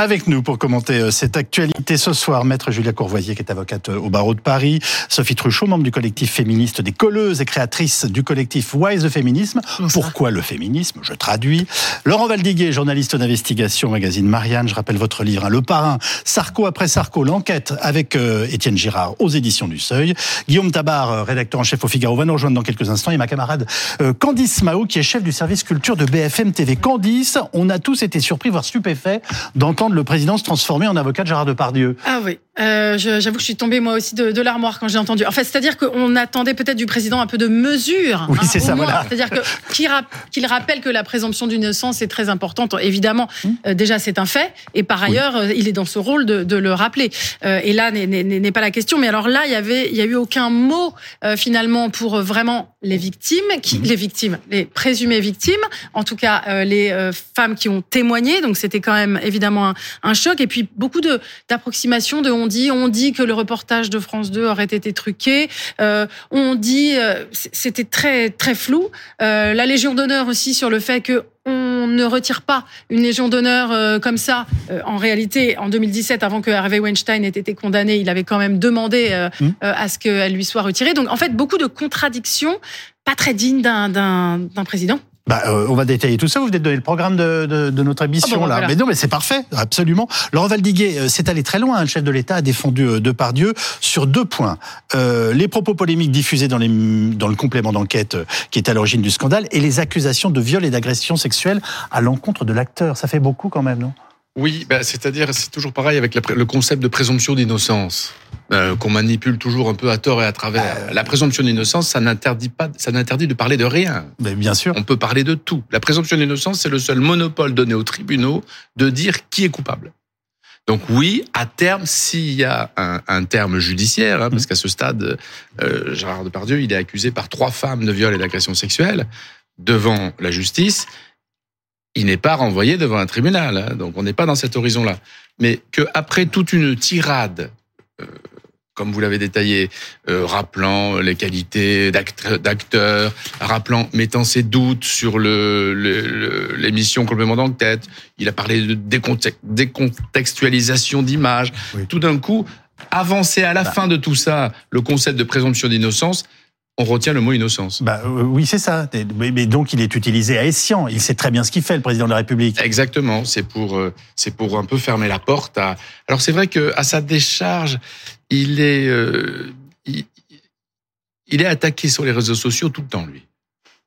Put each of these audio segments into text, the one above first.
Avec nous pour commenter euh, cette actualité ce soir, maître Julia Courvoisier, qui est avocate euh, au barreau de Paris, Sophie Truchot, membre du collectif féministe des colleuses et créatrice du collectif Wise the Féminisme. Pourquoi le féminisme? Je traduis. Laurent Valdiguet, journaliste d'investigation, magazine Marianne. Je rappelle votre livre, hein, Le Parrain, Sarko après Sarko, l'enquête avec euh, Étienne Girard aux éditions du Seuil. Guillaume Tabar, rédacteur en chef au Figaro, va nous rejoindre dans quelques instants. Et ma camarade Candice Mao, qui est chef du service culture de BFM TV. Candice, on a tous été surpris, voire stupéfaits d'entendre le président se transformer en avocat de Gérard Depardieu. Ah oui, euh, j'avoue que je suis tombée moi aussi de, l'armoire quand j'ai entendu. En fait, c'est-à-dire qu'on attendait peut-être du président un peu de mesure. Oui, hein, c'est ça, voilà. C'est-à-dire qu'il rappelle que la présomption d'innocence est très importante. Évidemment, hum. euh, déjà c'est un fait, et par ailleurs, euh, il est dans ce rôle de, le rappeler. et là n'est pas la question. Mais alors là, il y avait, il y a eu aucun mot finalement pour vraiment les victimes, qui, hum. les victimes, les présumées victimes, en tout cas les femmes qui ont témoigné. Donc c'était quand même évidemment un, choc. Et puis beaucoup de d'approximations de on dit, on dit que le reportage de France 2 aurait été truqué. Euh, on dit, euh, c'était très très flou. Euh, la Légion d'honneur aussi sur le fait que on ne retire pas une Légion d'honneur comme ça. en réalité, en 2017, avant que Harvey Weinstein ait été condamné, il avait quand même demandé mmh. à ce qu'elle lui soit retirée. Donc, en fait, beaucoup de contradictions, pas très dignes d'un président. Bah, euh, on va détailler tout ça. Vous venez de donner le programme de, de, de notre émission ah là. Mais non, mais c'est parfait, absolument. Laurent Valdiguet, euh, c'est allé très loin. Le chef de l'État a défendu euh, Depardieu sur deux points euh, les propos polémiques diffusés dans, les, dans le complément d'enquête qui est à l'origine du scandale et les accusations de viol et d'agression sexuelle à l'encontre de l'acteur. Ça fait beaucoup quand même, non? Oui, bah, c'est-à-dire, c'est toujours pareil avec le concept de présomption d'innocence, euh, qu'on manipule toujours un peu à tort et à travers. Euh, la présomption d'innocence, ça n'interdit pas, ça n'interdit de parler de rien. Mais bien sûr. On peut parler de tout. La présomption d'innocence, c'est le seul monopole donné aux tribunaux de dire qui est coupable. Donc oui, à terme, s'il y a un, terme judiciaire, hein, parce qu'à ce stade, euh, Gérard Depardieu, il est accusé par trois femmes de viol et d'agression sexuelle devant la justice il n'est pas renvoyé devant un tribunal. Hein, donc on n'est pas dans cet horizon-là. Mais qu'après toute une tirade, euh, comme vous l'avez détaillé, euh, rappelant les qualités d'acteur, rappelant, mettant ses doutes sur l'émission le, complément d'enquête, il a parlé de décontextualisation d'images. Tout d'un coup, avancer à la bah. fin de tout ça le concept de présomption d'innocence, on retient le mot innocence. Bah, euh, oui, c'est ça. Mais, donc, il est utilisé à escient. Il sait très bien ce qu'il fait, le président de la République. Exactement. C'est pour, euh, c'est pour un peu fermer la porte. À... Alors, c'est vrai que à sa décharge, il est, euh, il, est attaqué sur les réseaux sociaux tout le temps, lui.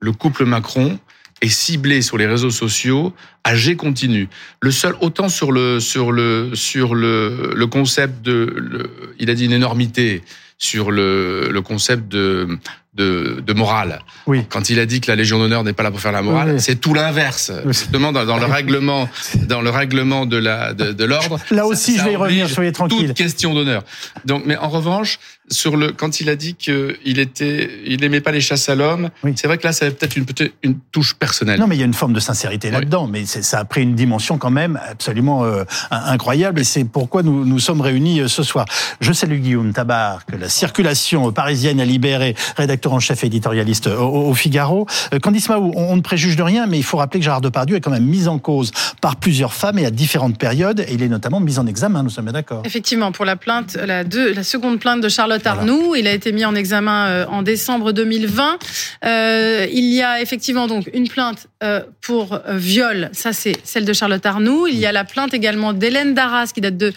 Le couple Macron est ciblé sur les réseaux sociaux à G continu. Le seul, autant sur le, sur le, sur le, le concept de, il a dit une énormité sur le, le concept de de, de morale. Oui. Quand il a dit que la Légion d'honneur n'est pas là pour faire la morale, c'est tout l'inverse. Justement, dans, dans, le règlement, dans le règlement de la de, de l'ordre. Là aussi, je vais y revenir. Soyez tranquille. Toute question d'honneur. Donc, mais en revanche, sur le quand il a dit qu'il était, il aimait pas les chasses à l'homme. C'est vrai que là, ça avait peut-être une peut une touche personnelle. Non, mais il y a une forme de sincérité là-dedans. Mais ça a pris une dimension quand même absolument euh, incroyable. Et c'est pourquoi nous nous sommes réunis euh, ce soir. Je salue Guillaume Tabar que la circulation parisienne a libéré, rédacteur en chef éditorialiste au, Figaro. Euh, Candice Mahou, on, ne préjuge de rien, mais il faut rappeler que Gérard Depardieu est quand même mis en cause par plusieurs femmes et à différentes périodes, et il est notamment mis en examen, nous sommes d'accord. Effectivement, pour la plainte, la, deux, la seconde plainte de Charlotte Arnoux, il a été mis en examen euh, en décembre 2020. Euh, il y a effectivement donc une plainte euh, pour viol, ça c'est celle de Charlotte Arnoux. Il y a la plainte également d'Hélène Darras qui date de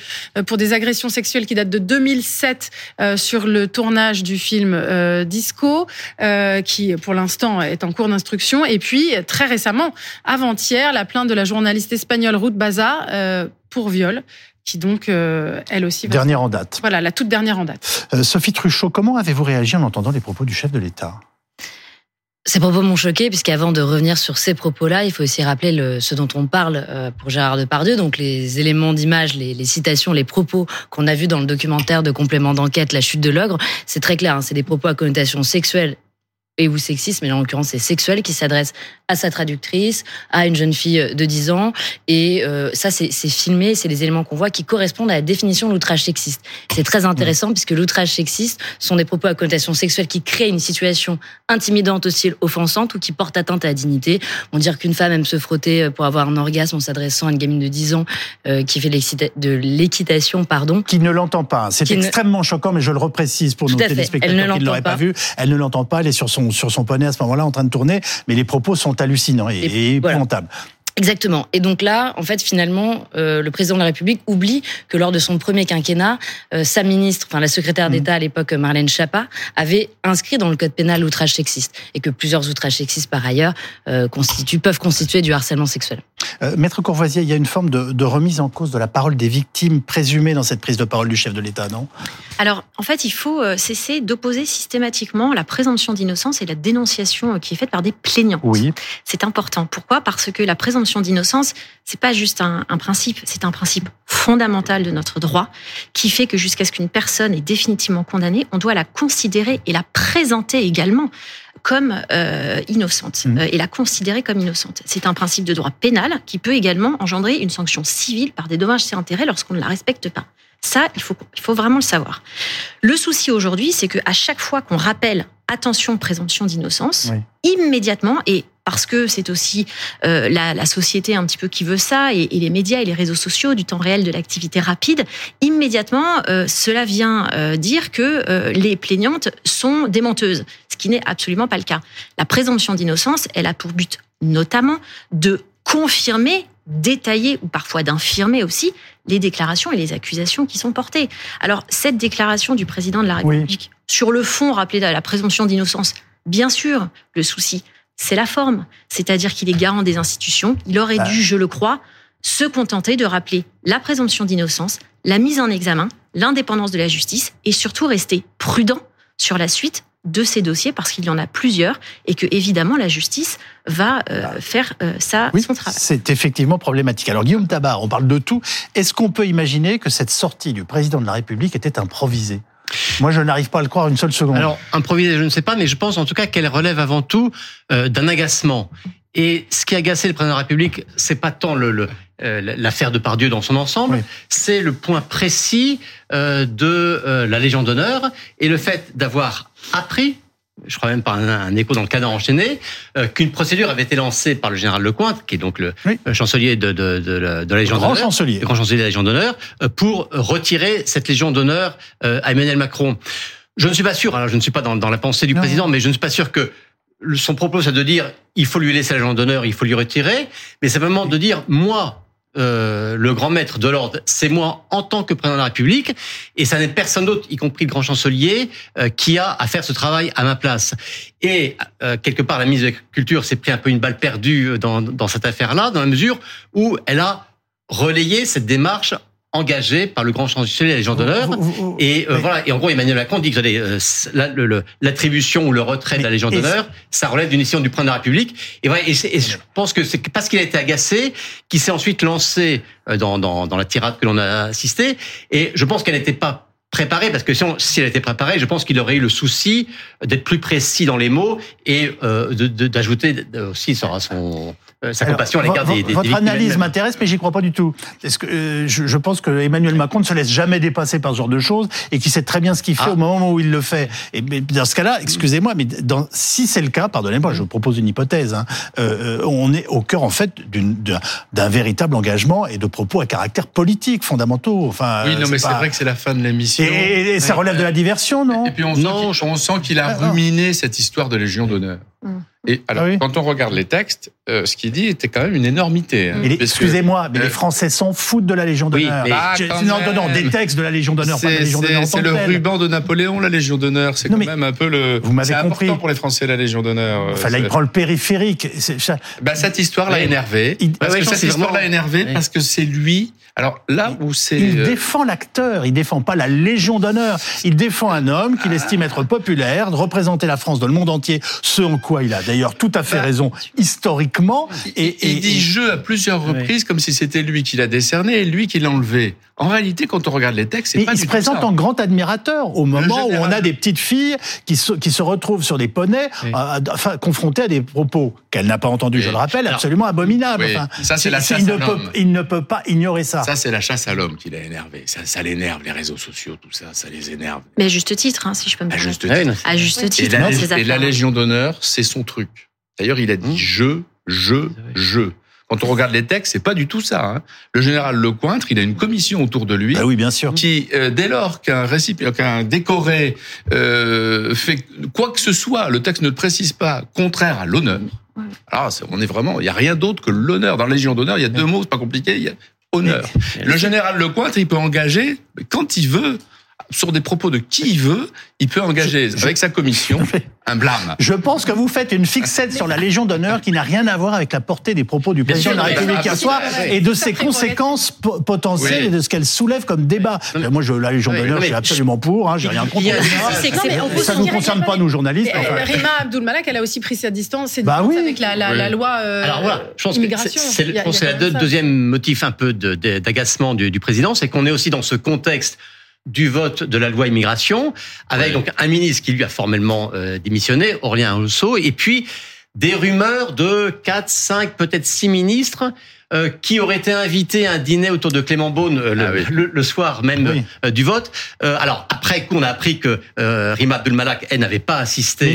pour des agressions sexuelles qui date de 2007 sur le tournage du film Disco. Euh, qui pour l'instant est en cours d'instruction. Et puis très récemment, avant-hier, la plainte de la journaliste espagnole Ruth Baza euh, pour viol qui donc, euh, elle aussi... Dernière en date. Voilà, la toute dernière en date. Sophie Truchot, comment avez-vous réagi en entendant les propos du chef de l'État? Ces propos m'ont choqué, puisqu'avant de revenir sur ces propos-là, il faut aussi rappeler le, ce dont on parle pour Gérard Depardieu, donc les éléments d'image, les, les, citations, les propos qu'on a vus dans le documentaire de complément d'enquête La chute de l'ogre. C'est très clair, hein, c'est des propos à connotation sexuelle et ou sexiste, mais en l'occurrence c'est sexuel, qui s'adresse à sa traductrice, à une jeune fille de 10 ans. Et euh, ça, c'est filmé, c'est les éléments qu'on voit qui correspondent à la définition de l'outrage sexiste. C'est très intéressant puisque l'outrage sexiste sont des propos à connotation sexuelle qui créent une situation intimidante, hostile, offensante ou qui portent atteinte à la dignité. On dire qu'une femme aime se frotter pour avoir un orgasme en s'adressant à une gamine de 10 ans euh, qui fait de l'équitation, pardon. Qui ne l'entend pas. C'est extrêmement choquant, mais je le reprécise pour nos téléspectateurs qui ne l'auraient pas vu. Elle ne l'entend pas, elle est sur son sur son poney à ce moment-là en train de tourner, mais les propos sont hallucinants et, et, épouvantables. Exactement. Et donc là, en fait, finalement, euh, le président de la République oublie que lors de son premier quinquennat, euh, sa ministre, enfin la secrétaire d'État mmh. à l'époque, Marlène Schiappa, avait inscrit dans le code pénal l'outrage sexiste et que plusieurs outrages sexistes, par ailleurs, euh, constituent, peuvent constituer du harcèlement sexuel. Maître Courvoisier, il y a une forme de, de, remise en cause de la parole des victimes présumées dans cette prise de parole du chef de l'État, non? Alors, en fait, il faut cesser d'opposer systématiquement la présomption d'innocence et la dénonciation qui est faite par des plaignants. Oui. C'est important. Pourquoi? Parce que la présomption d'innocence, c'est pas juste un, principe, c'est un principe fondamental de notre droit qui fait que jusqu'à ce qu'une personne est définitivement condamnée, on doit la considérer et la présenter également comme euh, innocente mmh. euh, et la considérer comme innocente. C'est un principe de droit pénal qui peut également engendrer une sanction civile par des dommages et intérêts lorsqu'on ne la respecte pas. Ça, il faut, il faut vraiment le savoir. Le souci aujourd'hui, c'est qu'à chaque fois qu'on rappelle attention, présomption d'innocence, immédiatement, et parce que c'est aussi euh, la, la, société un petit peu qui veut ça, et, et, les médias et les réseaux sociaux, du temps réel, de l'activité rapide, immédiatement, euh, cela vient euh, dire que euh, les plaignantes sont démenteuses, ce qui n'est absolument pas le cas. La présomption d'innocence, elle a pour but notamment de confirmer d'étayer ou parfois d'infirmer aussi les déclarations et les accusations qui sont portées. Alors, cette déclaration du président de la République, sur le fond, rappeler la présomption d'innocence, bien sûr, le souci, c'est la forme. C'est-à-dire qu'il est garant des institutions. Il aurait bah. dû, je le crois, se contenter de rappeler la présomption d'innocence, la mise en examen, l'indépendance de la justice et surtout rester prudent sur la suite de ces dossiers parce qu'il y en a plusieurs et que évidemment la justice va euh, bah. faire euh, ça son travail. C'est effectivement problématique. Alors Guillaume Tabar, on parle de tout. Est-ce qu'on peut imaginer que cette sortie du président de la République était improvisée? Moi, je n'arrive pas à le croire une seule seconde. Alors, improvisée, je ne sais pas, mais je pense en tout cas qu'elle relève avant tout euh, d'un agacement. Et ce qui a agacé le président de la République, c'est pas tant le, l'affaire de Pardieu dans son ensemble, c'est le point précis de la Légion d'honneur et le fait d'avoir appris je crois même par un, écho dans le cadre enchaîné, euh, qu'une procédure avait été lancée par le général Lecointe, qui est donc le chancelier de, de, de, la Légion d'honneur, chancelier. grand chancelier de la Légion d'honneur, euh, pour retirer cette Légion d'honneur euh, à Emmanuel Macron. Je ne suis pas sûr, alors je ne suis pas dans, dans la pensée du président, mais je ne suis pas sûr que son propos c'est de dire il faut lui laisser la Légion d'honneur, il faut lui retirer, mais simplement de dire moi euh, le grand maître de l'ordre, c'est moi en tant que président de la République, et ça n'est personne d'autre, y compris le grand chancelier, euh, qui a à faire ce travail à ma place. Et euh, quelque part, la ministre de la Culture s'est pris un peu une balle perdue dans, dans cette affaire-là, dans la mesure où elle a relayé cette démarche engagé par le grand chancelier et les gens d'honneur. Et euh, voilà. Et en gros, Emmanuel Macron dit que euh, l'attribution ou le retrait de la Légion d'honneur, ça relève d'une décision du président de la République. Et, voilà, et, je pense que c'est parce qu'il a été agacé qu'il s'est ensuite lancé euh, dans, dans, dans la tirade que l'on a assistée. Et je pense qu'elle n'était pas préparée, parce que si, elle était préparée, je pense qu'il aurait eu le souci d'être plus précis dans les mots et euh, d'ajouter aussi son, sa compassion à l'égard des, des, Votre analyse m'intéresse, mais j'y crois pas du tout. Est-ce que euh, je, je, pense que Emmanuel Macron ne se laisse jamais dépasser par ce genre de choses et qu'il sait très bien ce qu'il fait ah. au moment où il le fait. Et dans ce cas-là, excusez-moi, mais dans, si c'est le cas, pardonnez-moi, je vous propose une hypothèse. Hein, euh, euh on est au cœur en fait d'un véritable engagement et de propos à caractère politique fondamentaux. Enfin, oui, non, mais c'est vrai que c'est la fin de l'émission. Et, ça relève de la diversion, non Et puis on sent qu'il a ah, ruminé cette histoire de Légion d'honneur. Mm. Et alors, ah quand on regarde les textes, euh, ce qu'il dit était quand même une énormité. Hein, excusez-moi, mais les euh, Français s'en foutent de la Légion d'honneur. Oui, non, non, non, des textes de la Légion d'honneur, pas de la Légion d'honneur. C'est le ruban de Napoléon, la Légion d'honneur. C'est quand même un peu le. Vous m'avez compris. important pour les Français, la Légion d'honneur. Enfin, là, il prend le périphérique. Bah, cette histoire l'a énervé. Parce que cette histoire l'a énervé parce que c'est lui alors là où c'est... Il euh, défend l'acteur, il défend pas la Légion d'honneur. Il défend un homme qu'il estime être populaire, de représenter la France dans le monde entier, ce en quoi il a d'ailleurs tout à fait raison historiquement Et, il dit je à plusieurs reprises comme si c'était lui qui l'a décerné et lui qui l'a enlevé. En réalité, quand on regarde les textes, c'est pas il se présente en grand admirateur au moment où on a des petites filles qui se, qui se retrouvent sur des poneys, euh, enfin, confrontées à des propos qu'elle n'a pas entendus, je le rappelle, absolument abominables. ça, c'est la chasse il à ne peut pas ignorer ça. Ça, c'est la chasse à l'homme qui l'a énervé. Ça, ça l'énerve, les réseaux sociaux, tout ça, ça les énerve. Mais à juste titre, hein, si je peux me permettre. À juste titre. Et la, Légion d'honneur, c'est son truc. D'ailleurs, il a dit mmh. je, je, je. Quand on regarde les textes, c'est pas du tout ça. Hein. Le général Lecointre, il a une commission autour de lui. Ah oui, bien sûr. Qui, euh, dès lors qu'un récipient, qu'un décoré euh, fait quoi que ce soit, le texte ne le précise pas, contraire à l'honneur. Alors, on est vraiment, il y a rien d'autre que l'honneur. Dans la Légion d'honneur, il y a deux mots, c'est pas compliqué. Il y a honneur. Le général Lecointre, il peut engager quand il veut sur des propos de qui il veut, il peut engager avec sa commission un blâme. Je pense que vous faites une fixette sur la Légion d'honneur qui n'a rien à voir avec la portée des propos du président de la République hier soir et de ses conséquences potentielles et de ce qu'elle soulève comme débat. Moi, je, la Légion d'honneur, je suis absolument pour, hein, j'ai rien contre. Ça ne nous concerne pas, nous, journalistes. Rima Abdul-Malak, elle a aussi pris sa distance bah avec la, loi euh, Alors voilà, je pense immigration. C'est le deuxième motif un peu d'agacement du président, c'est qu'on est aussi dans ce contexte du vote de la loi immigration, avec donc un ministre qui lui a formellement euh, démissionné, Aurélien Rousseau, et puis des rumeurs de 4, 5, peut-être 6 ministres euh, qui auraient été invités à un dîner autour de Clément Beaune euh, le, ah soir même du vote. alors après qu'on a appris que Rima Abdulmalak elle n'avait pas assisté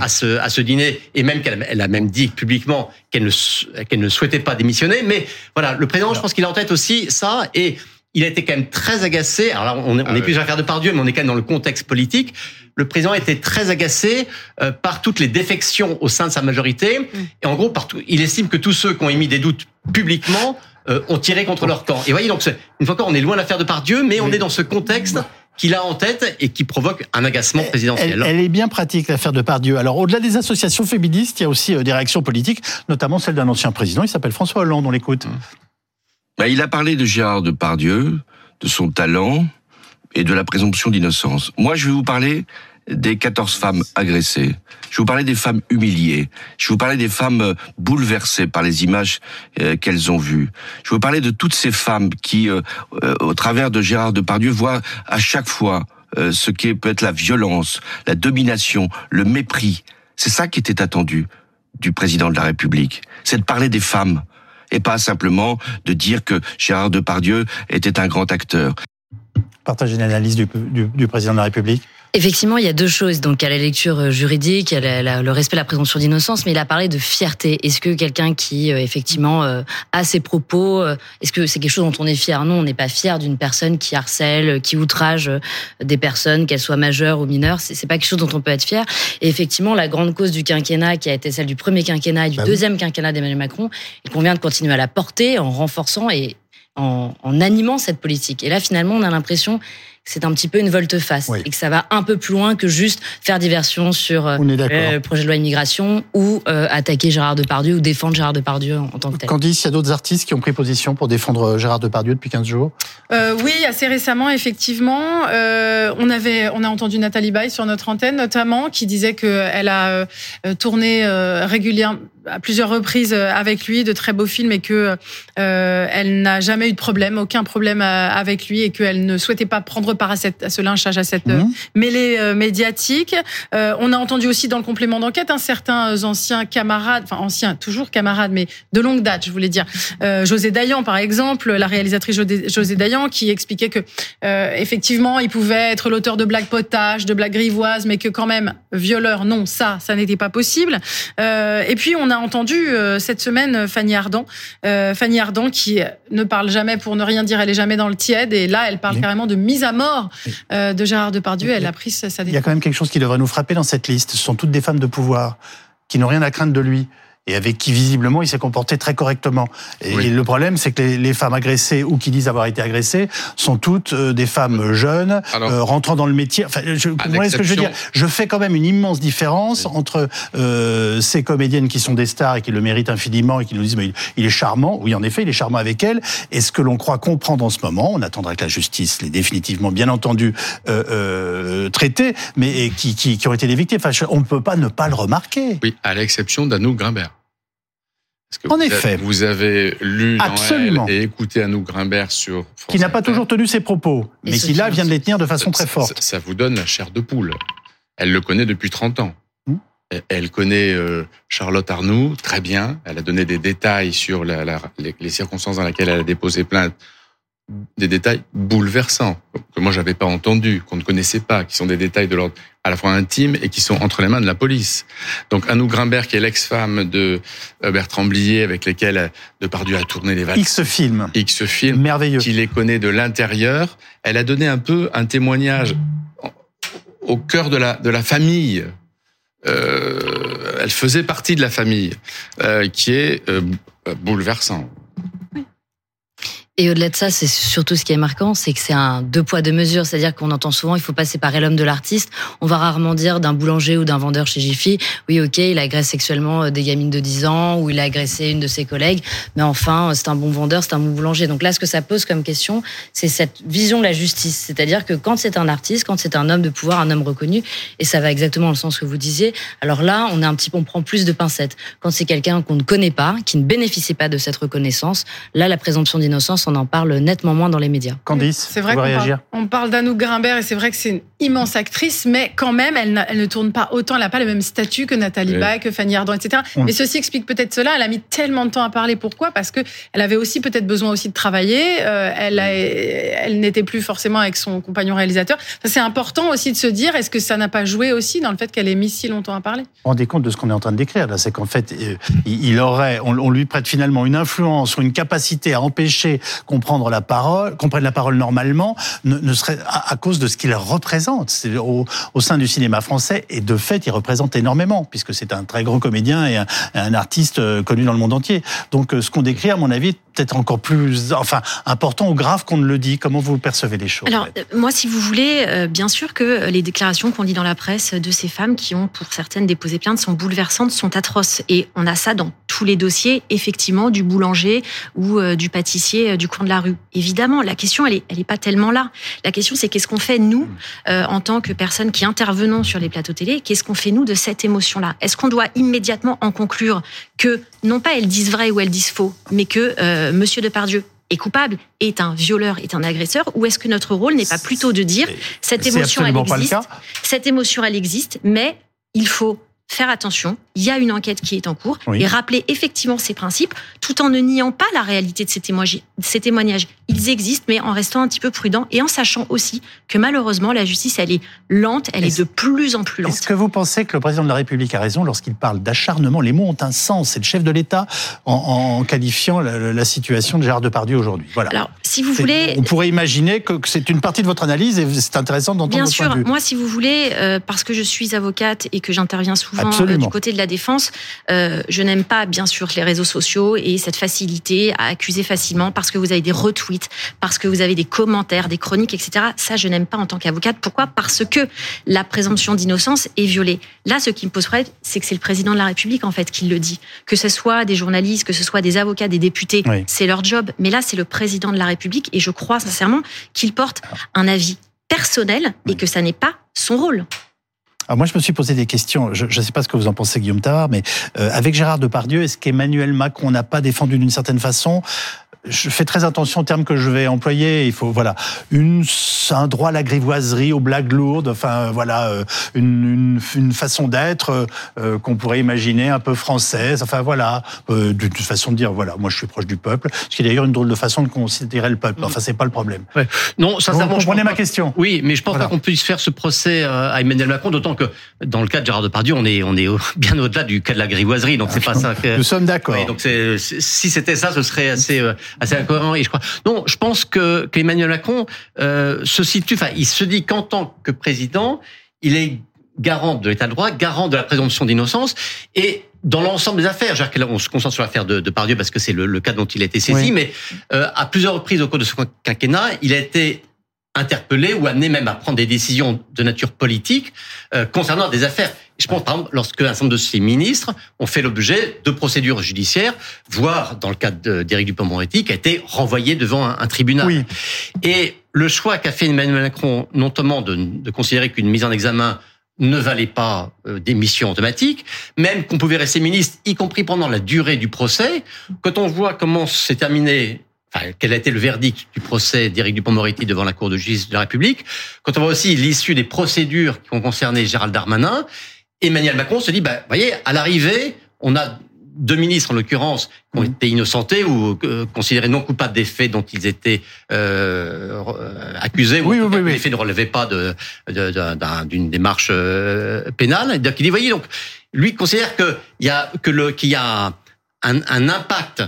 à ce à ce dîner et même qu'elle elle a même dit publiquement qu'elle ne qu'elle ne souhaitait pas démissionner. Mais voilà, le président, je pense qu'il a en tête aussi ça et il a été quand même très agacé. Alors là, on, ah est plus à faire de par Dieu, mais on est quand même dans le contexte politique. Le président était très agacé euh, par toutes les défections au sein de sa majorité. Mm. Et en gros, partout, il estime que tous ceux qui ont émis des doutes publiquement euh, ont tiré contre leur camp. Et voyez, donc, une fois encore, on est loin de l'affaire de par Dieu, mais on est dans ce contexte qu'il a en tête et qui provoque un agacement présidentiel. Elle, est bien pratique, l'affaire de Pardieu. Alors, au-delà des associations féministes, il y a aussi euh, des réactions politiques, notamment celle d'un ancien président, il s'appelle François Hollande, on l'écoute. Mm. Bah, il a parlé de Gérard Depardieu, de son talent et de la présomption d'innocence. Moi, je vais vous parler des 14 femmes agressées. Je vous parler des femmes humiliées. Je vous parler des femmes euh, bouleversées par les images euh, qu'elles ont vues. Je vous parler de toutes ces femmes qui, euh, au travers de Gérard Depardieu, voient à chaque fois ce qui peut être la violence, la domination, le mépris. C'est ça qui était attendu du président de la République. C'est de parler des femmes et pas simplement de dire que Gérard Depardieu était un grand acteur. Partagez l'analyse du, du président de la République Effectivement, il y a deux choses. Donc, il y a la lecture euh, juridique, il y a le respect de la présomption d'innocence, mais il a parlé de fierté. Est-ce que quelqu'un qui, euh, effectivement, euh, a ses propos, est-ce que c'est quelque chose dont on est fier? Non, on n'est pas fier d'une personne qui harcèle, qui outrage des personnes, qu'elles soient majeures ou mineures. C'est pas quelque chose dont on peut être fier. Et effectivement, la grande cause du quinquennat, qui a été celle du premier quinquennat et du bah deuxième quinquennat d'Emmanuel Macron, il convient de continuer à la porter en renforçant et en, en animant cette politique. Et là, finalement, on a l'impression c'est un petit peu une volte-face et que ça va un peu plus loin que juste faire diversion sur euh, le projet de loi immigration ou euh, attaquer Gérard Depardieu ou défendre Gérard Depardieu en, tant que tel. Candice, il y a d'autres artistes qui ont pris position pour défendre euh, Gérard Depardieu depuis 15 jours? Euh, Oui, assez récemment, effectivement. Euh, on, avait, on a entendu Nathalie Baye sur notre antenne, notamment, qui disait qu'elle a tourné régulièrement à plusieurs reprises avec lui de très beaux films et que euh, elle n'a jamais eu de problème, aucun problème avec lui et qu'elle ne souhaitait pas prendre part à, cette, à ce lynchage, à cette mmh. mêlée euh, médiatique. Euh, on a entendu aussi dans le complément d'enquête un certains anciens camarades, enfin anciens, toujours camarades, mais de longue date, je voulais dire. Euh, José Dayan, par exemple, la réalisatrice José Dayan, qui expliquait que euh, effectivement, il pouvait être l'auteur de blagues potages, de blagues grivoises, mais que quand même violeur, non, ça, ça n'était pas possible. et puis on a entendu cette semaine Fanny Ardant, Fanny Ardant qui ne parle jamais pour ne rien dire, elle est jamais dans le tiède, et là, elle parle carrément de mise à mort euh, de Gérard Depardieu, elle a pris sa décision. Il y a quand même quelque chose qui devrait nous frapper dans cette liste. Ce sont toutes des femmes de pouvoir qui n'ont rien à craindre de lui et avec qui visiblement il s'est comporté très correctement. Et le problème, c'est que les, femmes agressées ou qui disent avoir été agressées sont toutes euh, des femmes jeunes, euh, rentrant dans le métier. Enfin, je, vous ce que je veux dire Je fais quand même une immense différence entre euh, ces comédiennes qui sont des stars et qui le méritent infiniment et qui nous disent mais il, est charmant. Oui, en effet, il est charmant avec elles. Et ce que l'on croit comprendre en ce moment, on attendra que la justice l'ait définitivement, bien entendu, euh, euh, traité, mais qui, qui, qui, ont été des victimes. Enfin, on ne peut pas ne pas le remarquer. Oui, à l'exception d'Anouk Grimbert. Parce que En vous effet. avez- vous avez lu Absolument. Noël et écouté Anouk Grimbert sur France Qui n'a pas toujours tenu ses propos, mais qui là vient de les tenir de façon très forte. Ça, ça vous donne la chair de poule. Elle le connaît depuis 30 ans. Hmm. Elle- Elle connaît euh, Charlotte Arnoux très bien. Elle a donné des détails sur la- la- les, les circonstances dans lesquelles elle a déposé plainte. Des détails bouleversants que moi j'avais pas entendus, qu'on ne connaissait pas, qui sont des détails de l'ordre à la fois intime et qui sont entre les mains de la police. Donc Anouk Grimbert, qui est l'ex-femme de euh, Bertrand Blier, avec lesquels euh, Depardieu a tourné les valses X film, X films, merveilleux. qui les connaît de l'intérieur. Elle a donné un peu un témoignage au cœur de la, de la famille. Euh, elle faisait partie de la famille, euh, qui est euh, bouleversant. Et au-delà de ça, c'est surtout ce qui est marquant, c'est que c'est un deux poids deux mesures. C'est-à-dire qu'on entend souvent, il faut pas séparer l'homme de l'artiste. On va rarement dire d'un boulanger ou d'un vendeur chez Jiffy, oui, ok, il agresse sexuellement euh, des gamines de 10 ans ou il a agressé une de ses collègues, mais enfin, c'est un bon vendeur, c'est un bon boulanger. Donc là, ce que ça pose comme question, c'est cette vision de la justice. C'est-à-dire que quand c'est un artiste, quand c'est un homme de pouvoir, un homme reconnu, et ça va exactement dans le sens que vous disiez, alors là, on est un petit on prend plus de pincettes. Quand c'est quelqu'un qu'on ne connaît pas, qui ne bénéficie pas de cette reconnaissance, là, la présomption d'innocence, on en parle nettement moins dans les médias. Candice, C'est vrai vous qu'on voulez réagir parle, on parle d'Anouk Grimbert et c'est vrai que c'est une immense actrice, mais quand même, elle, ne tourne pas autant, elle n'a pas le même statut que Nathalie Oui. Baye, que Fanny Ardant, etc. Mais ceci explique peut-être cela. Elle a mis tellement de temps à parler. Pourquoi? Parce que elle avait aussi peut-être besoin aussi de travailler. euh, elle, a- elle n'était plus forcément avec son compagnon réalisateur. C'est important aussi de se dire, est-ce que ça n'a pas joué aussi dans le fait qu'elle ait mis si longtemps à parler? Vous vous rendez compte de ce qu'on est en train de décrire là, c'est qu'en fait, euh, il il aurait, on, on lui prête finalement une influence ou une capacité à empêcher qu'on prenne la parole, qu'on prenne la parole normalement, ne, serait à, cause de ce qu'il représente au, au sein du cinéma français et de fait, il représente énormément puisque c'est un très grand comédien et un, un artiste euh, connu dans le monde entier. Donc, euh, ce qu'on décrit, à mon avis, peut-être encore plus, enfin, important ou grave qu'on ne le dit. Comment vous percevez les choses Alors, moi, si vous voulez, euh, bien sûr que les déclarations qu'on lit dans la presse de ces femmes qui ont, pour certaines, déposé plainte sont bouleversantes, sont atroces. Et on a ça dans tous les dossiers, effectivement, du boulanger ou euh, du pâtissier euh, du coin de la rue. Évidemment, la question, elle est, elle est pas tellement là. La question, c'est qu'est-ce qu'on fait, nous, euh, en tant que personnes qui intervenons sur les plateaux télé, qu'est-ce qu'on fait, nous, de cette émotion-là? Est-ce qu'on doit immédiatement en conclure que, non pas elles disent vrai ou elles disent faux, mais que euh, Monsieur Depardieu est coupable, est un violeur, est un agresseur, ou est-ce que notre rôle n'est pas plutôt de dire cette émotion, elle existe, cette émotion, elle existe, mais il faut faire attention, il y a une enquête qui est en cours, Oui. et rappeler effectivement ces principes, tout en ne niant pas la réalité de ces témoignages. Ces témoignages, ils existent, mais en restant un petit peu prudent, et en sachant aussi que malheureusement, la justice, elle est lente, elle est de plus en plus lente. Est-ce que vous pensez que le président de la République a raison lorsqu'il parle d'acharnement? Les mots ont un sens. C'est le chef de l'État en, en qualifiant la, la situation de Gérard Depardieu aujourd'hui. Voilà. Alors, si vous voulez, On pourrait imaginer que, que c'est une partie de votre analyse et c'est intéressant d'entendre Bien votre point sûr, de vue. moi, si vous voulez, euh, parce que je suis avocate et que j'interviens souvent euh, Absolument. du côté de la défense, euh, je n'aime pas, bien sûr, les réseaux sociaux et cette facilité à accuser facilement parce que vous avez des retweets, parce que vous avez des commentaires, des chroniques, etc. Ça, je n'aime pas en tant qu'avocate. Pourquoi? Parce que la présomption d'innocence est violée. Là, ce qui me pose problème, c'est que c'est le président de la République, en fait, qui le dit. Que ce soit des journalistes, que ce soit des avocats, des députés, Oui. c'est leur job. Mais là, c'est le président de la République et je crois sincèrement qu'il porte un avis personnel et que ça n'est pas son rôle. Alors moi, je me suis posé des questions. Je ne sais pas ce que vous en pensez, Guillaume Tavar, mais euh, avec Gérard Depardieu, est-ce qu'Emmanuel Macron n'a pas défendu d'une certaine façon je fais très attention aux termes que je vais employer. Il faut voilà une, un droit à la grivoiserie, aux blagues lourdes. Enfin voilà euh, une, une, une façon d'être euh, qu'on pourrait imaginer un peu française. Enfin voilà euh, d'une façon de dire voilà moi je suis proche du peuple. Ce qui est d'ailleurs une drôle de façon de considérer le peuple. Enfin c'est pas le problème. Non, Vous sincèrement, je comprenez pense ma question? Oui, mais je pense Voilà. pas qu'on puisse faire ce procès euh, à Emmanuel Macron, d'autant que dans le cas de Gérard Depardieu, on est on est bien au-delà du cas de la grivoiserie, donc c'est pas ça. Que... Nous sommes d'accord. Oui, donc si c'était ça, ce serait assez euh, assez incohérent. Et je crois. Non, je pense que qu'Emmanuel Macron euh, se situe. Enfin, il se dit qu'en tant que président, il est garant de l'état de droit, garant de la présomption d'innocence et dans l'ensemble des affaires, je veux dire on se concentre sur l'affaire de, de Pardieu parce que c'est le, le cas dont il a été saisi, Oui. mais euh, à plusieurs reprises au cours de ce quinquennat, il a été interpellé ou amené même à prendre des décisions de nature politique euh, concernant des affaires. Je pense par exemple lorsque un certain nombre de ses ministres ont fait l'objet de procédures judiciaires, voire dans le cas d'Éric Dupond-Moretti, qui a été renvoyé devant un, un tribunal. Oui. Et le choix qu'a fait Emmanuel Macron, notamment de, de considérer qu'une mise en examen ne valait pas euh, démission automatique, même qu'on pouvait rester ministre, y compris pendant la durée du procès. Quand on voit comment s'est terminé, enfin, quel a été le verdict du procès d'Éric Dupond-Moretti devant la Cour de justice de la République, quand on voit aussi l'issue des procédures qui ont concerné Gérald Darmanin, Emmanuel Macron se dit, bah, voyez, à l'arrivée, on a deux ministres en l'occurrence qui ont été innocentés ou euh, considérés non coupables des faits dont ils étaient euh, accusés oui, ou oui, oui, les faits ne relevaient pas de, d'une démarche euh, pénale. Donc il dit voyez donc lui considère que il y a que le qu'il y a un, un, impact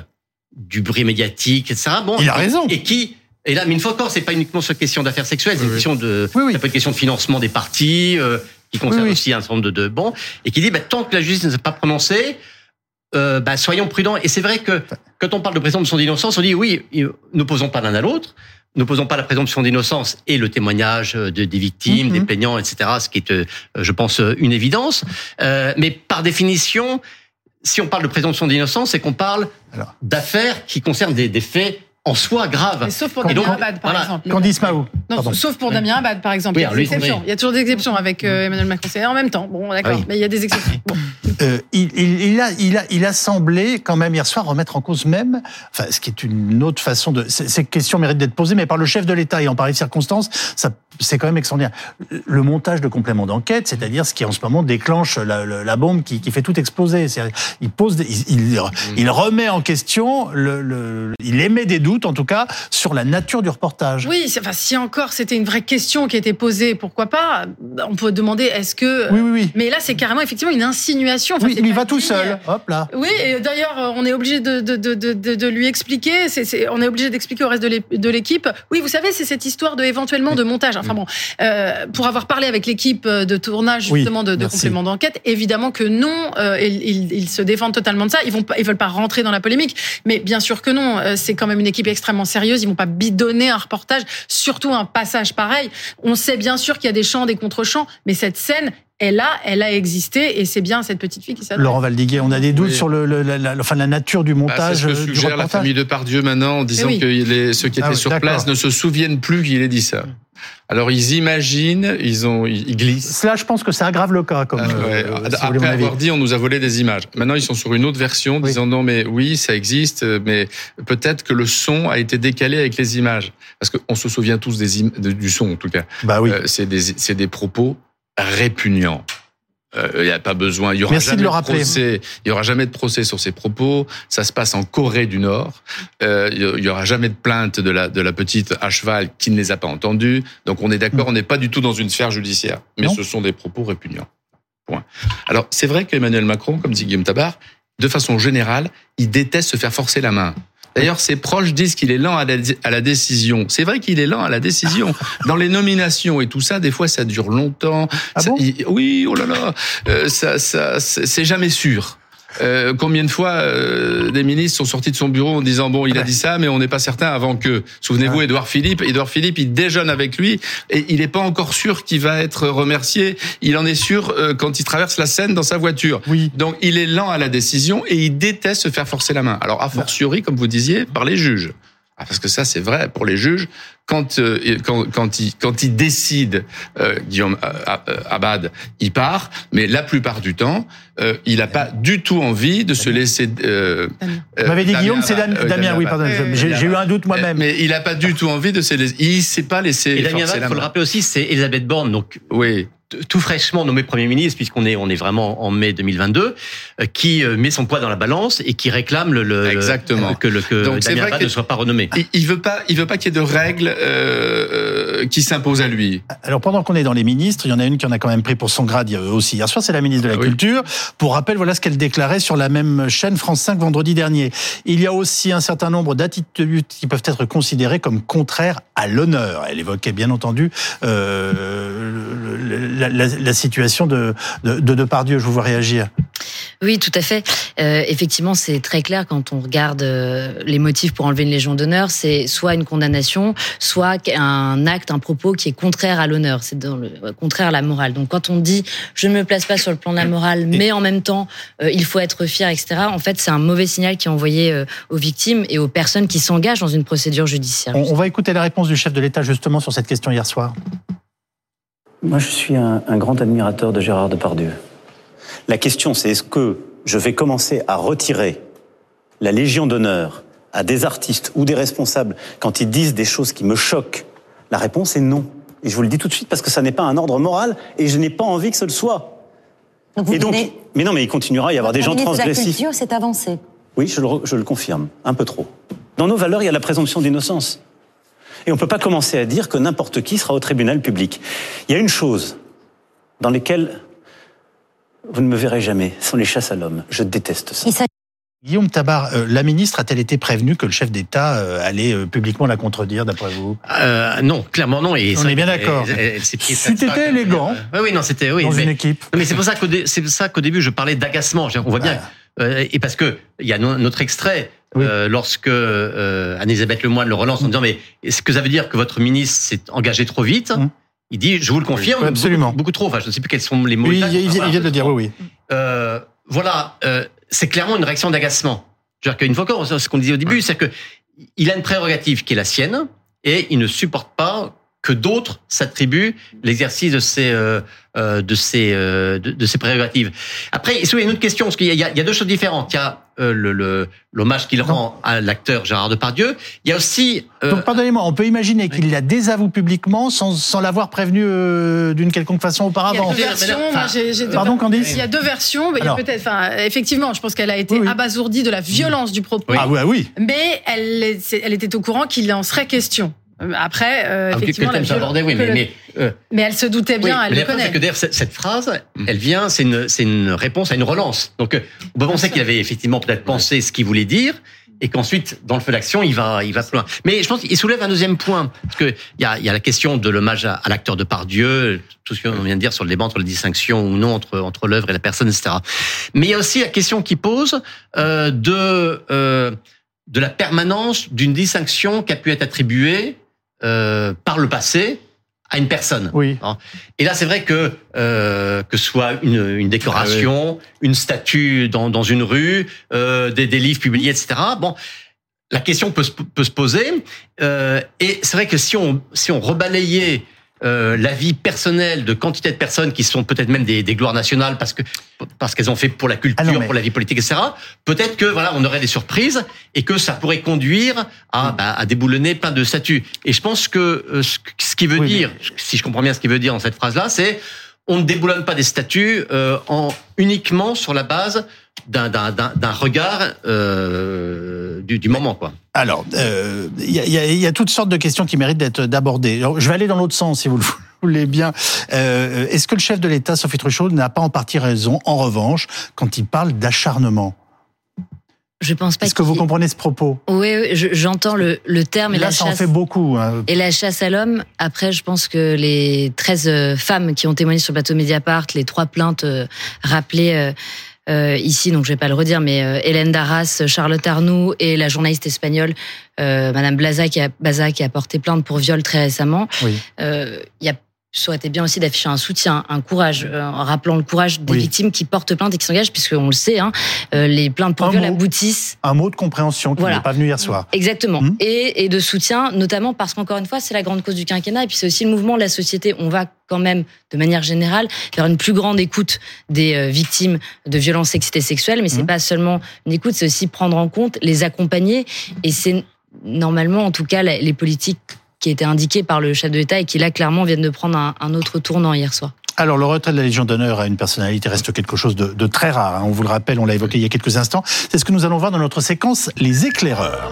du bruit médiatique etc. Bon il a raison et qui et là, mais une fois encore, c'est pas uniquement sur question d'affaires sexuelles, c'est une question de, ça peut être question de financement des partis, euh, qui concerne aussi un certain nombre de, de bon, et qui dit, bah, tant que la justice ne s'est pas prononcée, euh, bah, soyons prudents. Et c'est vrai que quand on parle de présomption d'innocence, on dit oui, nous posons pas l'un à l'autre. Nous posons pas la présomption d'innocence et le témoignage de, des victimes, des mhm. plaignants, etc. Ce qui est, euh, je pense, une évidence. Euh, mais par définition, si on parle de présomption d'innocence, c'est qu'on parle d'affaires qui concernent des, des faits en soi grave. sauf pour Damien Abad, par exemple. Candice. Non, sauf pour Damien Abad, par exemple. il, y a des exceptions. il y a toujours des exceptions avec euh, Emmanuel Macron. C'est en même temps. Bon, d'accord, mais il y a des exceptions. Euh, il, il, a, il, a, il a semblé, quand même, hier soir, remettre en cause même, enfin, ce qui est une autre façon de. Ces questions méritent d'être posées, mais par le chef de l'État et en pareille circonstance, ça c'est quand même extraordinaire. Le montage de compléments d'enquête, c'est-à-dire ce qui en ce moment déclenche la, la, bombe qui, qui, fait tout exploser. Il pose, il, il, remet en question, le, le, il émet des doutes en tout cas sur la nature du reportage. Oui, enfin, si encore c'était une vraie question qui était posée, pourquoi pas On peut demander est-ce que. Oui, oui, oui. Mais là, c'est carrément effectivement une insinuation. oui, il y va tout seul. Hop là. Oui, et d'ailleurs, on est obligé de, de, de, de, lui expliquer. On est obligé d'expliquer au reste de l'équipe. Oui, vous savez, c'est cette histoire de éventuellement de montage. Enfin bon, euh, pour avoir parlé avec l'équipe de tournage justement de, de complément d'enquête, évidemment que non, euh, ils, ils, se défendent totalement de ça. Ils vont, ils veulent pas rentrer dans la polémique, mais bien sûr que non. Euh, c'est quand même une équipe extrêmement sérieuse. Ils vont pas bidonner un reportage, surtout un passage pareil. On sait bien sûr qu'il y a des chants, des contre-chants, mais cette scène, elle a, elle a existé et c'est bien cette petite fille qui s'adresse. Laurent Valdiguet, on a des doutes sur le, la, enfin, la nature du bah, montage. c'est ce que suggère la famille de Pardieu maintenant en disant que les, ceux qui ah étaient sur place ne se souviennent plus qu'il ait dit ça. Alors ils imaginent, ils ont, ils glissent. Cela, je pense que ça aggrave le cas. Comme, euh, Après avoir dit, on nous a volé des images. Maintenant, ils sont sur une autre version, disant non, mais oui, ça existe, mais peut-être que le son a été décalé avec les images, parce qu'on se souvient tous des du son en tout cas. Bah oui. Euh, c'est des, des propos répugnants. Euh, il n'y a pas besoin. Il y aura jamais de, procès. Il y aura jamais de procès sur ces propos. Ça se passe en Corée du Nord. Euh, il y aura jamais de plainte de la de la petite à cheval qui ne les a pas entendus. Donc on est d'accord. On n'est pas du tout dans une sphère judiciaire. Mais ce sont des propos répugnants. Point. Alors c'est vrai qu'Emmanuel Macron, comme dit Guillaume Tabar, de façon générale, il déteste se faire forcer la main. D'ailleurs, ses proches disent qu'il est lent à la, décision. C'est vrai qu'il est lent à la décision. Dans les nominations et tout ça, des fois, ça dure longtemps. Ah oui, oh là là, euh, ça, ça, c'est jamais sûr. Euh, combien de fois euh, des ministres sont sortis de son bureau en disant bon il a dit ça mais on n'est pas certain avant que souvenez-vous Édouard Philippe Édouard Philippe il déjeune avec lui et il n'est pas encore sûr qu'il va être remercié. Il en est sûr euh, quand il traverse la scène dans sa voiture. Oui. donc il est lent à la décision et il déteste se faire forcer la main. Alors a fortiori comme vous disiez par les juges ah, parce que ça, c'est vrai pour les juges. Quand euh, quand quand il quand il décide, euh, Guillaume euh, Abad, il part. Mais la plupart du temps, il n'a pas du tout envie de se laisser. Vous m'avez dit Guillaume, c'est Damien. oui, pardon. J'ai eu un doute moi-même. Mais il n'a pas du tout envie de se laisser. Il s'est pas laissé. Et Damien Abad, il faut le rappeler aussi, c'est Elisabeth Borne. Donc oui tout fraîchement nommé Premier ministre, puisqu'on est, on est vraiment en mai 2022, euh, qui euh, met son poids dans la balance et qui réclame le, Exactement. que, le, que Donc, Damien Abad ne soit pas renommé. Il veut pas, il veut pas qu'il y ait de règles euh, qui s'imposent à lui. Alors pendant qu'on est dans les ministres, il y en a une qui en a quand même pris pour son grade aussi hier soir, c'est la ministre de la ah Culture. Pour rappel, voilà ce qu'elle déclarait sur la même chaîne France 5 vendredi dernier. Il y a aussi un certain nombre d'attitudes qui peuvent être considérées comme contraires à l'honneur. Elle évoquait bien entendu euh, la, situation de, de, de Depardieu. Je vous vois réagir. Oui, tout à fait. Euh, effectivement, c'est très clair quand on regarde euh, les motifs pour enlever une Légion d'honneur. C'est soit une condamnation, soit un acte, un propos qui est contraire à l'honneur. C'est dans le contraire à la morale. Donc, quand on dit je ne me place pas sur le plan de la morale, mais en même temps euh, il faut être fier, etc. En fait, c'est un mauvais signal qui est envoyé euh, aux victimes et aux personnes qui s'engagent dans une procédure judiciaire. On, on va écouter la réponse du chef de l'État justement sur cette question hier soir. Moi, je suis un, un grand admirateur de Gérard Depardieu. La question, c'est est-ce que je vais commencer à retirer la Légion d'honneur à des artistes ou des responsables quand ils disent des choses qui me choquent? La réponse est non. Et je vous le dis tout de suite parce que ça n'est pas un ordre moral et je n'ai pas envie que ce le soit. Donc vous et donc, venez- mais non, mais il continuera à y avoir des gens de la transgressifs. Culture, c'est avancé. Oui, je le, re- je le confirme, un peu trop. Dans nos valeurs, il y a la présomption d'innocence. Et on ne peut pas commencer à dire que n'importe qui sera au tribunal public. Il y a une chose dans laquelle vous ne me verrez jamais, ce sont les chasses à l'homme. Je déteste ça. Guillaume Tabar, euh, la ministre a-t-elle été prévenue que le chef d'État euh, allait euh, publiquement la contredire, d'après vous? Euh, non, clairement non. Et On c'est est bien d'accord. phrase. élégant. Oui, oui, non, c'était oui. dans mais, une équipe non, mais c'est pour ça qu'au dé- début je parlais d'agacement. On voit bien. Euh, et parce que il y a no- notre extrait Oui. euh, lorsque euh, Anne-Elisabeth Lemoine le relance en disant mais est-ce que ça veut dire que votre ministre s'est engagé trop vite Mm. Il dit je vous le confirme Oui, absolument. beaucoup, beaucoup trop. Enfin je ne sais plus quels sont les mots. Oui, il, vient de le dire, oui, oui. Euh, voilà, euh, c'est clairement une réaction d'agacement. C'est-à-dire qu'une fois encore, ce qu'on disait au début, c'est que il a une prérogative qui est la sienne et il ne supporte pas que d'autres s'attribuent l'exercice de ses euh, euh, de ses euh, de, de ses prérogatives. Après, il y a une autre question parce qu'il y a, il y a deux choses différentes. Il y a euh, le l'hommage qu'il rend à l'acteur Gérard Depardieu. Il y a aussi euh, Donc, pardonnez-moi, on peut imaginer qu'il la désavoue publiquement sans, sans l'avoir prévenu euh, d'une quelconque façon Il y a auparavant. deux versions. Enfin, deux- Pardon, Candice Il y a deux versions. mais il y a Alors. peut-être, enfin, effectivement, je pense qu'elle a été Oui, oui. abasourdie de la violence du propos. Ah oui, ah oui. Mais elle, elle était au courant qu'il en serait question. Euh, Après, euh, ah, que- que effectivement, le la viol- abordé, oui, que mais, le- mais euh, mais elle se doutait bien, Oui, elle mais le connaît. que d'ailleurs, cette, cette phrase, elle vient, c'est une, c'est une réponse à une relance. Donc, euh, on peut penser qu'il avait effectivement peut-être pensé ce qu'il voulait dire, et qu'ensuite, dans le feu d'action, il va, il va plus loin. Mais je pense qu'il soulève un deuxième point, parce que il y a, il y a la question de l'hommage à, à l'acteur de Pardieu, tout ce qu'on vient de dire sur le débat entre la distinction ou non entre, entre l'œuvre et la personne, etc. Mais il y a aussi la question qui pose euh, de, euh, de la permanence d'une distinction qui a pu être attribuée euh, par le passé à une personne. Oui. Et là, c'est vrai que euh, que ce soit une, une décoration, une statue dans, dans une rue, euh, des, des livres publiés, etc. Bon, la question peut, se- peut se poser. Euh, et c'est vrai que si on si on rebalayait euh, la vie personnelle de quantité de personnes qui sont peut-être même des, des gloires nationales parce que parce qu'elles ont fait pour la culture, Ah non, mais- pour la vie politique, etc. Peut-être que voilà, on aurait des surprises et que ça pourrait conduire à, Mm. bah, à déboulonner plein de statuts. Et je pense que euh, ce, qui veut Oui, dire, si je comprends bien ce qu'il veut dire dans cette phrase-là, c'est on ne déboulonne pas des statuts euh, en uniquement sur la base d'un d'un d'un d'un regard euh, du, du moment, quoi. Alors, euh, il y, a, il y a- il y a toutes sortes de questions qui méritent d'être d'abordées. Alors, Je vais aller dans l'autre sens, si vous le voulez bien. Euh, Est-ce que le chef de l'État, Sophie Truchot, n'a pas en partie raison, en revanche, quand il parle d'acharnement Je pense pas Est-ce que vous comprenez ce propos? Oui, oui, je- j'entends le, le terme et Là, la ça en chasse. fait beaucoup. hein. Et la chasse à l'homme, après, je pense que les 13 euh, femmes qui ont témoigné sur le plateau Mediapart, les trois plaintes euh, rappelées euh, euh, ici, donc je vais pas le redire, mais euh, Hélène Darras, Charlotte Arnoux et la journaliste espagnole euh, Madame Blaza qui, a, Baza qui a porté plainte pour viol très récemment. Oui. Euh, y a ça aurait été bien aussi d'afficher un soutien, un courage, euh, en rappelant le courage des Oui. victimes qui portent plainte et qui s'engagent, puisqu'on le sait, hein, euh, les plaintes pour Un viol mot. aboutissent Un mot de compréhension qui Voilà. n'est pas venu hier soir. Exactement. Mhm. Et, et de soutien, notamment parce qu'encore une fois, c'est la grande cause du quinquennat. Et puis c'est aussi le mouvement de la société. On va quand même, de manière générale, vers une plus grande écoute des euh, victimes de violences sexistes et sexuelles. Mais c'est Mhm. pas seulement une écoute, c'est aussi prendre en compte, les accompagner. Et c'est normalement, en tout cas, les politiques qui étaient indiquées par le chef de l'État et qui là clairement viennent de prendre un, un autre tournant hier soir. Alors, le retrait de la Légion d'honneur à une personnalité reste quelque chose de, de très rare. hein. On vous le rappelle, on l'a évoqué il y a quelques instants. C'est ce que nous allons voir dans notre séquence Les éclaireurs.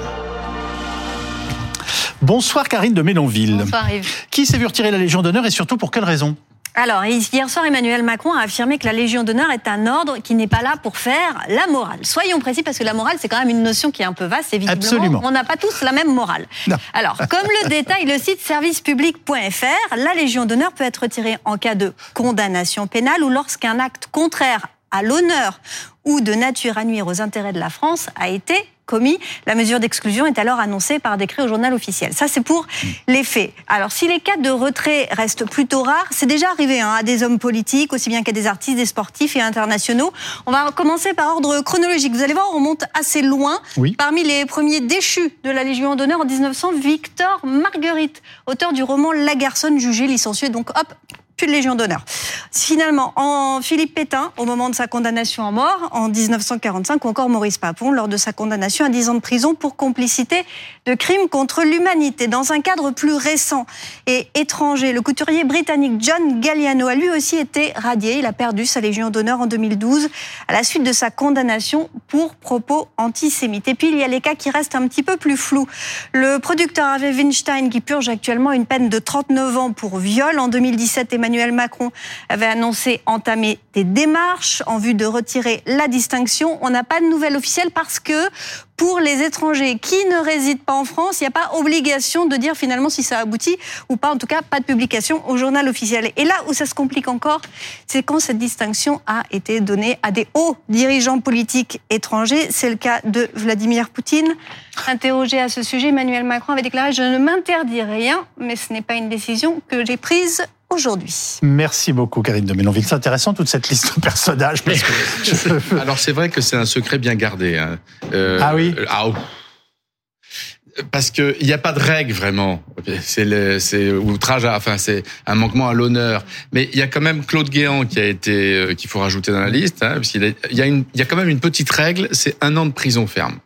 Bonsoir Karine de Ménonville. Bonsoir Yves. Qui s'est vu retirer la Légion d'honneur et surtout pour quelle raison? Alors, hier soir, Emmanuel Macron a affirmé que la Légion d'honneur est un ordre qui n'est pas là pour faire la morale. Soyons précis parce que la morale, c'est quand même une notion qui est un peu vaste visiblement, Absolument. on n'a pas tous la même morale. Non. Alors, comme le détaille le site servicepublic.fr, la Légion d'honneur peut être retirée en cas de condamnation pénale ou lorsqu'un acte contraire à l'honneur ou de nature à nuire aux intérêts de la France a été commis. La mesure d'exclusion est alors annoncée par décret au journal officiel. Ça, c'est pour les faits. Alors, si les cas de retrait restent plutôt rares, c'est déjà arrivé hein, à des hommes politiques, aussi bien qu'à des artistes, des sportifs et internationaux. On va commencer par ordre chronologique. Vous allez voir, on monte assez loin. Oui. Parmi les premiers déchus de la Légion d'honneur en 1900, Victor Marguerite, auteur du roman La Garçonne, jugé licencieux, donc hop, plus de Légion d'honneur. Finalement, en Philippe Pétain, au moment de sa condamnation à mort, en 1945, ou encore Maurice Papon, lors de sa condamnation à 10 ans de prison pour complicité de crimes contre l'humanité. Dans un cadre plus récent et étranger, le couturier britannique John Galliano a lui aussi été radié. Il a perdu sa Légion d'honneur en 2012 à la suite de sa condamnation pour propos antisémites. Et puis, il y a les cas qui restent un petit peu plus flous. Le producteur Harvey Weinstein, qui purge actuellement une peine de 39 ans pour viol. En 2017, Emmanuel Macron avait annoncé entamer des démarches en vue de retirer la distinction. On n'a pas de nouvelles officielles parce que pour les étrangers qui ne résident pas en France, il n'y a pas obligation de dire finalement si ça aboutit ou pas. En tout cas, pas de publication au journal officiel. Et là où ça se complique encore, c'est quand cette distinction a été donnée à des hauts dirigeants politiques étrangers. C'est le cas de Vladimir Poutine. Interrogé à ce sujet, Emmanuel Macron avait déclaré Je ne m'interdis rien, mais ce n'est pas une décision que j'ai prise aujourd'hui. Merci beaucoup, Karine de Ménonville. C'est intéressant toute cette liste de personnages. Parce que Alors c'est vrai que c'est un secret bien gardé. Hein. Euh, ah oui. Ah, oh. Parce que il n'y a pas de règle vraiment. C'est le, c'est outrage, à, enfin c'est un manquement à l'honneur. Mais il y a quand même Claude Guéant qui a été, euh, qu'il faut rajouter dans la liste, hein, parce qu'il il y a une, il y a quand même une petite règle, c'est un an de prison ferme.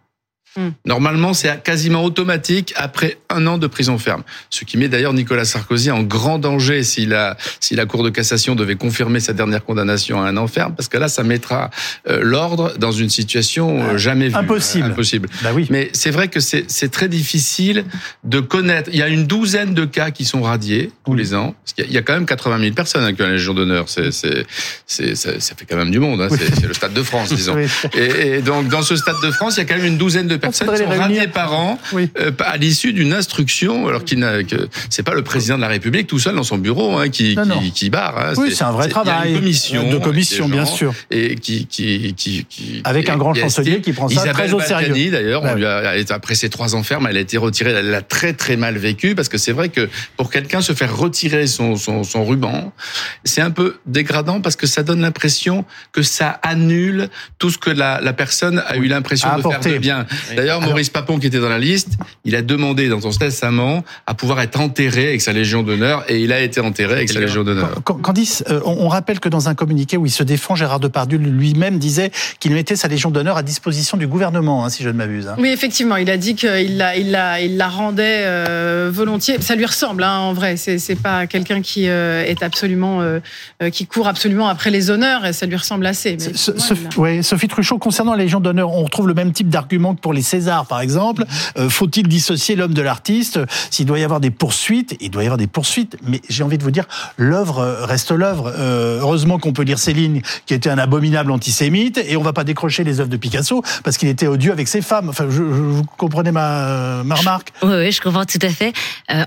Hmm. Normalement, c'est quasiment automatique après un an de prison ferme. Ce qui met d'ailleurs Nicolas Sarkozy en grand danger si la, si la Cour de cassation devait confirmer sa dernière condamnation à un an ferme, parce que là, ça mettra euh, l'ordre dans une situation euh, jamais vue. Impossible. Impossible. Bah oui. Mais c'est vrai que c'est c'est très difficile de connaître. Il y a une douzaine de cas qui sont radiés tous les ans. Parce qu'il y a- il y a quand même 80 000 personnes hein, qui ont la Légion d'honneur. C'est, c'est, c'est, ça, ça fait quand même du monde. Hein. C'est, c'est le Stade de France, disons. Oui. Et, et donc, dans ce Stade de France, il y a quand même une douzaine de personnes qui sont radiées par an Oui. euh, à l'issue d'une instruction, alors qu'il n'a que c'est pas le président de la République tout seul dans son bureau hein, qui, Non, non. qui, qui barre. hein. Oui, c'est un vrai travail. une commission, De commission, avec des bien sûr. et qui qui qui, qui Avec un grand chancelier qui prend ça Isabelle très au sérieux. Balkany, d'ailleurs, Ouais. on lui a, après ses trois ans ferme, elle a été retirée. Elle l'a très très mal vécu parce que c'est vrai que pour quelqu'un se faire retirer son, son, son ruban, c'est un peu dégradant parce que ça donne l'impression que ça annule tout ce que la, la personne a eu l'impression de faire de bien. D'ailleurs, Maurice Papon, qui était dans la liste, il a demandé dans son testament à pouvoir être enterré avec sa Légion d'honneur et il a été enterré avec sa Légion d'honneur. Can- Candice, euh, on, rappelle que dans un communiqué où il se défend, Gérard Depardieu lui-même disait qu'il mettait sa Légion d'honneur à disposition du gouvernement, hein, si je ne m'abuse. hein. Oui, effectivement, il a dit qu'il la, il la, il la rendait euh, volontiers. Ça lui ressemble, hein, en vrai. C'est, c'est pas quelqu'un qui euh, est absolument, euh, qui court absolument après les honneurs, et ça lui ressemble assez. Mais Ce- a- ouais, Sophie Truchot, concernant la Légion d'honneur, on retrouve le même type d'argument que pour les Césars, par exemple. Euh, Faut-il dissocier l'homme de l'artiste? S'il doit y avoir des poursuites, il doit y avoir des poursuites. Mais j'ai envie de vous dire, l'œuvre euh, reste l'œuvre. Euh, heureusement qu'on peut lire Céline, qui était un abominable antisémite, et on va pas décrocher les œuvres de Picasso parce qu'il était odieux avec ses femmes. Enfin, je, vous comprenez ma, ma remarque? Oui, je comprends tout à fait.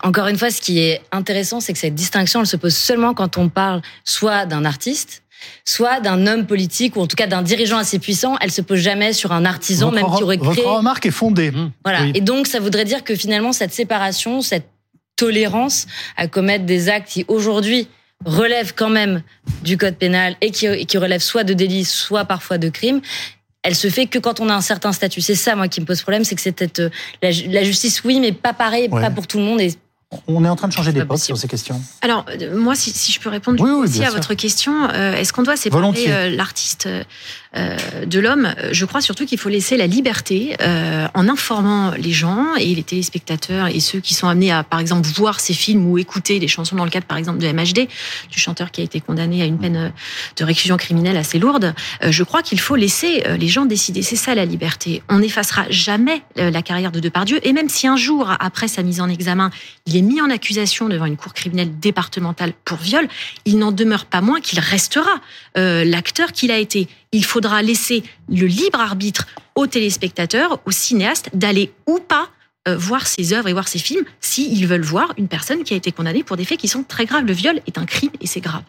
Encore une fois, ce qui est intéressant, c'est que cette distinction, elle se pose seulement quand on parle soit d'un artiste, soit d'un homme politique, ou en tout cas d'un dirigeant assez puissant. Elle se pose jamais sur un artisan, votre, même qui aurait votre créé. remarque est fondée. Voilà. Oui. Et donc, ça voudrait dire que finalement, cette séparation, cette tolérance à commettre des actes qui aujourd'hui relèvent quand même du code pénal et qui, et qui relèvent soit de délits, soit parfois de crimes, elle se fait que quand on a un certain statut. C'est ça, moi, qui me pose problème, c'est que c'est peut-être euh, la, ju- la justice, oui, mais pas pareil, Ouais. pas pour tout le monde. Et On est en train de changer d'époque sur ces questions. Alors, euh, moi, si, si je peux répondre Oui, oui, aussi à sûr. votre question, euh, est-ce qu'on doit séparer euh, l'artiste de l'homme Je crois surtout qu'il faut laisser la liberté euh, en informant les gens et les téléspectateurs et ceux qui sont amenés à, par exemple, voir ces films ou écouter des chansons dans le cadre, par exemple, de MHD, du chanteur qui a été condamné à une peine euh, de réclusion criminelle assez lourde. Euh, je crois qu'il faut laisser euh, les gens décider. C'est ça la liberté. On n'effacera jamais euh, la carrière de Depardieu. Et même si un jour, après sa mise en examen, il est mis en accusation devant une cour criminelle départementale pour viol, il n'en demeure pas moins qu'il restera euh, l'acteur qu'il a été. Il faudra laisser le libre arbitre aux téléspectateurs, aux cinéastes, d'aller ou pas euh, voir ses œuvres et voir ses films s'ils veulent voir une personne qui a été condamnée pour des faits qui sont très graves. Le viol est un crime et c'est grave.